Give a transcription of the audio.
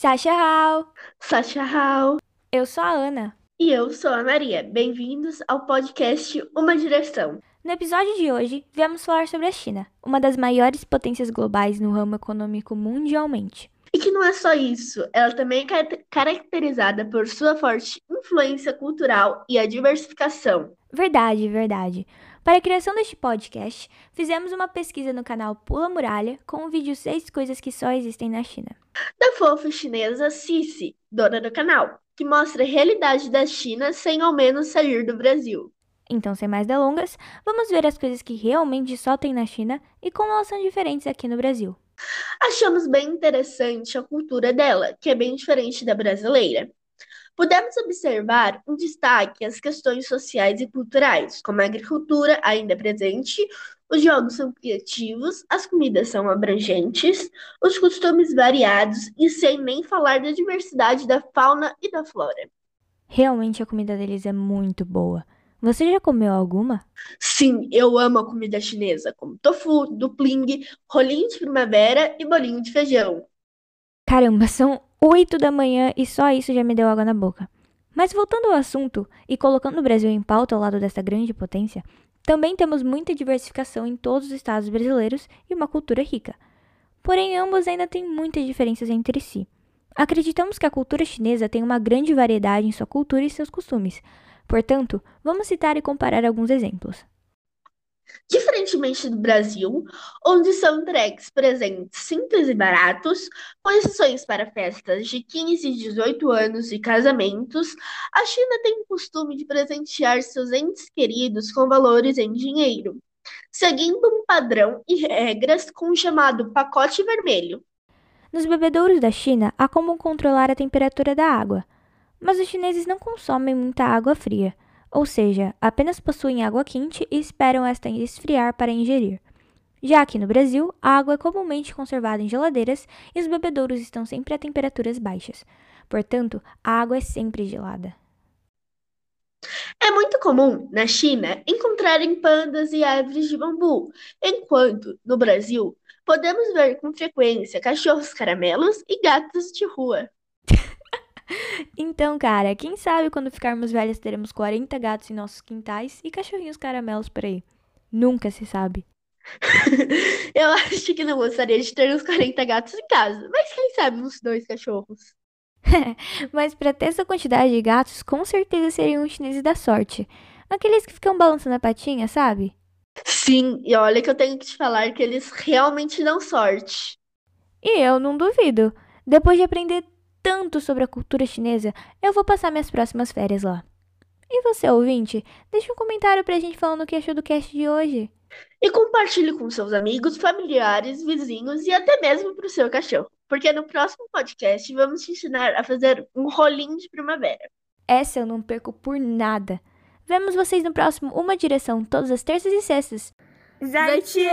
Sasha Hao! Sasha Hao! Eu sou a Ana. E eu sou a Maria. Bem-vindos ao podcast Uma Direção. No episódio de hoje, viemos falar sobre a China, uma das maiores potências globais no ramo econômico mundialmente. E que não é só isso, ela também é caracterizada por sua forte influência cultural e a diversificação. Verdade, verdade. Para a criação deste podcast, fizemos uma pesquisa no canal Pula Muralha com o vídeo 6 coisas que só existem na China. Da fofa chinesa Cici, dona do canal, que mostra a realidade da China sem ao menos sair do Brasil. Então, sem mais delongas, vamos ver as coisas que realmente só tem na China e como elas são diferentes aqui no Brasil. Achamos bem interessante a cultura dela, que é bem diferente da brasileira. Podemos observar um destaque às questões sociais e culturais, como a agricultura ainda presente, os jogos são criativos, as comidas são abrangentes, os costumes variados e sem nem falar da diversidade da fauna e da flora. Realmente a comida deles é muito boa. Você já comeu alguma? Sim, eu amo a comida chinesa, como tofu, dupling, rolinho de primavera e bolinho de feijão. Caramba, são 8 da manhã e só isso já me deu água na boca. Mas voltando ao assunto e colocando o Brasil em pauta ao lado dessa grande potência, também temos muita diversificação em todos os estados brasileiros e uma cultura rica. Porém, ambos ainda têm muitas diferenças entre si. Acreditamos que a cultura chinesa tem uma grande variedade em sua cultura e seus costumes. Portanto, vamos citar e comparar alguns exemplos. Diferentemente do Brasil, onde são entregues presentes simples e baratos, com exceções para festas de 15 e 18 anos e casamentos, a China tem o costume de presentear seus entes queridos com valores em dinheiro, seguindo um padrão e regras com o chamado pacote vermelho. Nos bebedouros da China, há como controlar a temperatura da água, mas os chineses não consomem muita água fria ou seja, apenas possuem água quente e esperam esta esfriar para ingerir. Já aqui no Brasil, a água é comumente conservada em geladeiras e os bebedouros estão sempre a temperaturas baixas. Portanto, a água é sempre gelada. É muito comum, na China, encontrarem pandas e árvores de bambu, enquanto, no Brasil, podemos ver com frequência cachorros caramelos e gatos de rua. Então, cara, quem sabe quando ficarmos velhas teremos 40 gatos em nossos quintais e cachorrinhos caramelos por aí. Nunca se sabe. Eu acho que não gostaria de ter uns 40 gatos em casa, mas quem sabe uns dois cachorros. mas para ter essa quantidade de gatos, com certeza seriam os chineses da sorte. Aqueles que ficam balançando a patinha, sabe? Sim, e olha que eu tenho que te falar que eles realmente dão sorte. E eu não duvido. Depois de aprender tanto sobre a cultura chinesa, eu vou passar minhas próximas férias lá. E você, ouvinte, deixe um comentário pra gente falando o que achou do cast de hoje. E compartilhe com seus amigos, familiares, vizinhos e até mesmo pro seu cachorro. Porque no próximo podcast vamos te ensinar a fazer um rolinho de primavera. Essa eu não perco por nada. Vemos vocês no próximo Uma Direção, todas as terças e sextas. Zaitie!